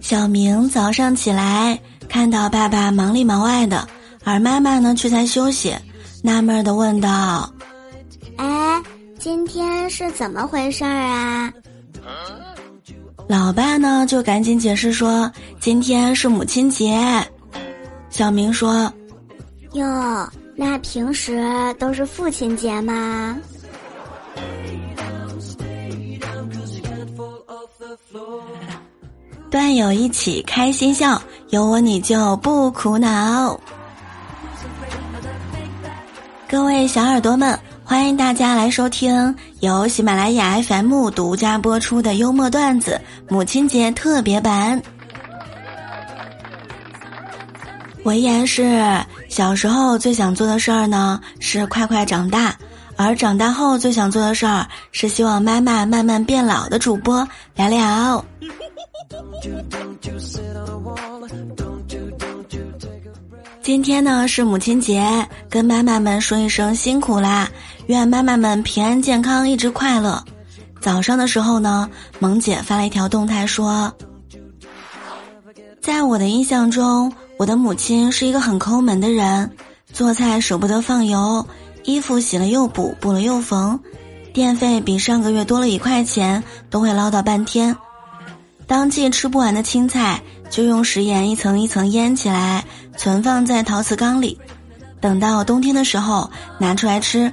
小明早上起来，看到爸爸忙里忙外的，而妈妈呢却在休息，纳闷的问道：“哎，今天是怎么回事儿啊？”老爸呢就赶紧解释说：“今天是母亲节。”小明说：“哟，那平时都是父亲节吗？”段友一起开心笑，有我你就不苦恼。各位小耳朵们，欢迎大家来收听由喜马拉雅 FM 独家播出的幽默段子母亲节特别版。文言是：小时候最想做的事儿呢，是快快长大；而长大后最想做的事儿，是希望妈妈慢慢变老的主播聊聊。今天呢是母亲节，跟妈妈们说一声辛苦啦！愿妈妈们平安健康，一直快乐。早上的时候呢，萌姐发了一条动态说，在我的印象中，我的母亲是一个很抠门的人，做菜舍不得放油，衣服洗了又补，补了又缝，电费比上个月多了一块钱，都会唠叨半天。当季吃不完的青菜，就用食盐一层一层腌起来，存放在陶瓷缸里，等到冬天的时候拿出来吃。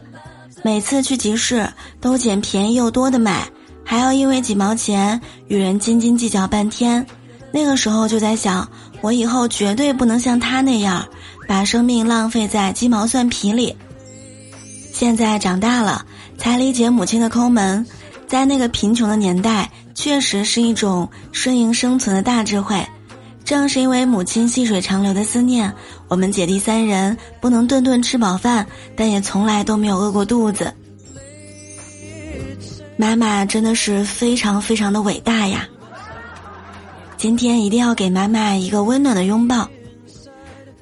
每次去集市都捡便宜又多的买，还要因为几毛钱与人斤斤计较半天。那个时候就在想，我以后绝对不能像他那样，把生命浪费在鸡毛蒜皮里。现在长大了，才理解母亲的抠门，在那个贫穷的年代。确实是一种顺应生存的大智慧。正是因为母亲细水长流的思念，我们姐弟三人不能顿顿吃饱饭，但也从来都没有饿过肚子。妈妈真的是非常非常的伟大呀！今天一定要给妈妈一个温暖的拥抱。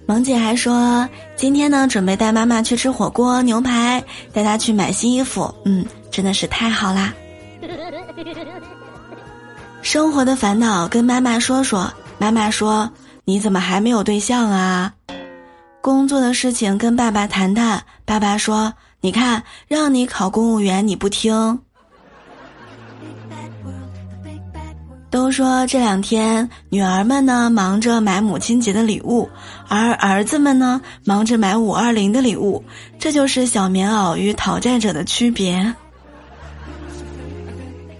萌姐还说，今天呢准备带妈妈去吃火锅、牛排，带她去买新衣服。嗯，真的是太好啦！生活的烦恼跟妈妈说说，妈妈说：“你怎么还没有对象啊？”工作的事情跟爸爸谈谈，爸爸说：“你看，让你考公务员你不听。”都说这两天女儿们呢忙着买母亲节的礼物，而儿子们呢忙着买五二零的礼物，这就是小棉袄与讨债者的区别。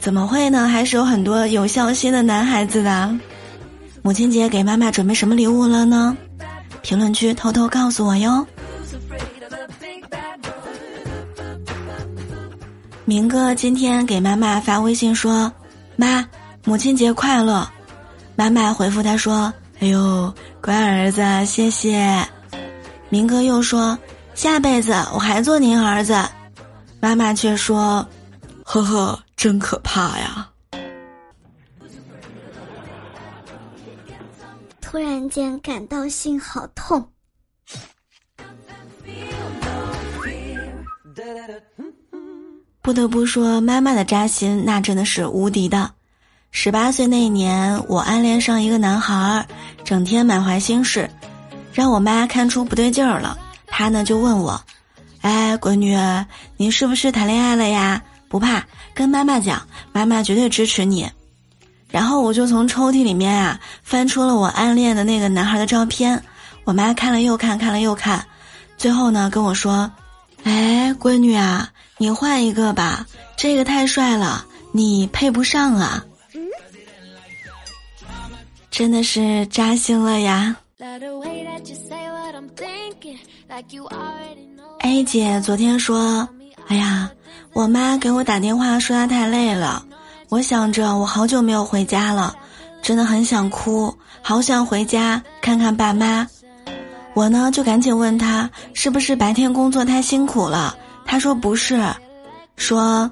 怎么会呢？还是有很多有孝心的男孩子的。母亲节给妈妈准备什么礼物了呢？评论区偷偷告诉我哟。明哥今天给妈妈发微信说：“妈，母亲节快乐。”妈妈回复他说：“哎呦，乖儿子，谢谢。”明哥又说：“下辈子我还做您儿子。”妈妈却说：“呵呵。”真可怕呀！突然间感到心好痛。不得不说，妈妈的扎心那真的是无敌的。十八岁那年，我暗恋上一个男孩，整天满怀心事，让我妈看出不对劲儿了。她呢就问我：“哎，闺女，你是不是谈恋爱了呀？”不怕，跟妈妈讲，妈妈绝对支持你。然后我就从抽屉里面啊翻出了我暗恋的那个男孩的照片，我妈看了又看，看了又看，最后呢跟我说：“哎，闺女啊，你换一个吧，这个太帅了，你配不上啊。”真的是扎心了呀。A 姐昨天说：“哎呀。”我妈给我打电话说她太累了，我想着我好久没有回家了，真的很想哭，好想回家看看爸妈。我呢就赶紧问她是不是白天工作太辛苦了，她说不是，说，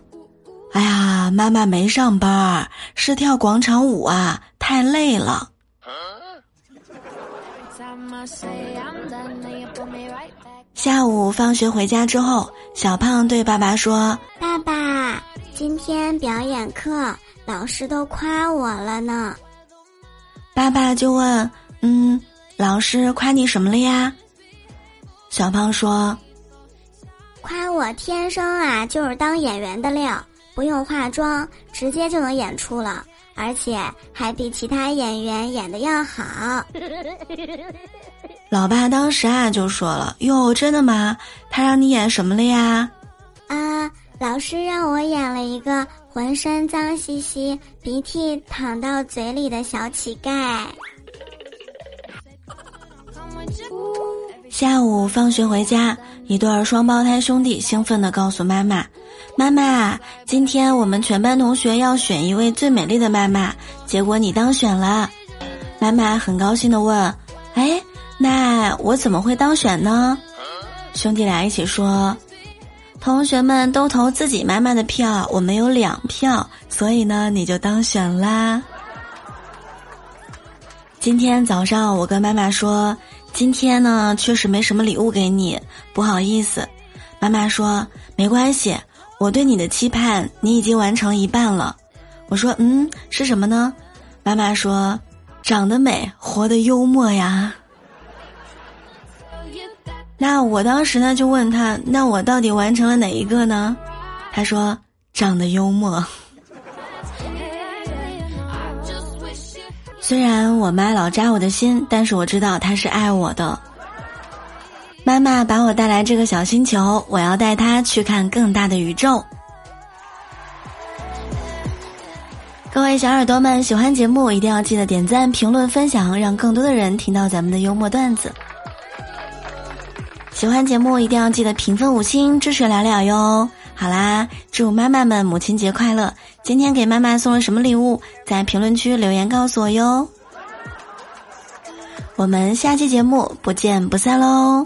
哎呀，妈妈没上班，是跳广场舞啊，太累了。下午放学回家之后，小胖对爸爸说：“爸爸，今天表演课老师都夸我了呢。爸爸就问：“嗯，老师夸你什么了呀？”小胖说：“夸我天生啊就是当演员的料，不用化妆，直接就能演出了，而且还比其他演员演的要好。”老爸当时啊就说了：“哟，真的吗？他让你演什么了呀？”啊。老师让我演了一个浑身脏兮兮、鼻涕淌到嘴里的小乞丐。下午放学回家，一对双胞胎兄弟兴奋地告诉妈妈：“妈妈，今天我们全班同学要选一位最美丽的妈妈，结果你当选了。”妈妈很高兴地问：“哎，那我怎么会当选呢？”兄弟俩一起说。同学们都投自己妈妈的票，我们有两票，所以呢，你就当选啦。今天早上我跟妈妈说，今天呢确实没什么礼物给你，不好意思。妈妈说没关系，我对你的期盼你已经完成一半了。我说嗯，是什么呢？妈妈说，长得美，活得幽默呀。那我当时呢就问他，那我到底完成了哪一个呢？他说长得幽默。虽然我妈老扎我的心，但是我知道她是爱我的。妈妈把我带来这个小星球，我要带她去看更大的宇宙。各位小耳朵们，喜欢节目一定要记得点赞、评论、分享，让更多的人听到咱们的幽默段子。喜欢节目一定要记得评分五星支持聊聊哟！好啦，祝妈妈们母亲节快乐！今天给妈妈送了什么礼物？在评论区留言告诉我哟！我们下期节目不见不散喽！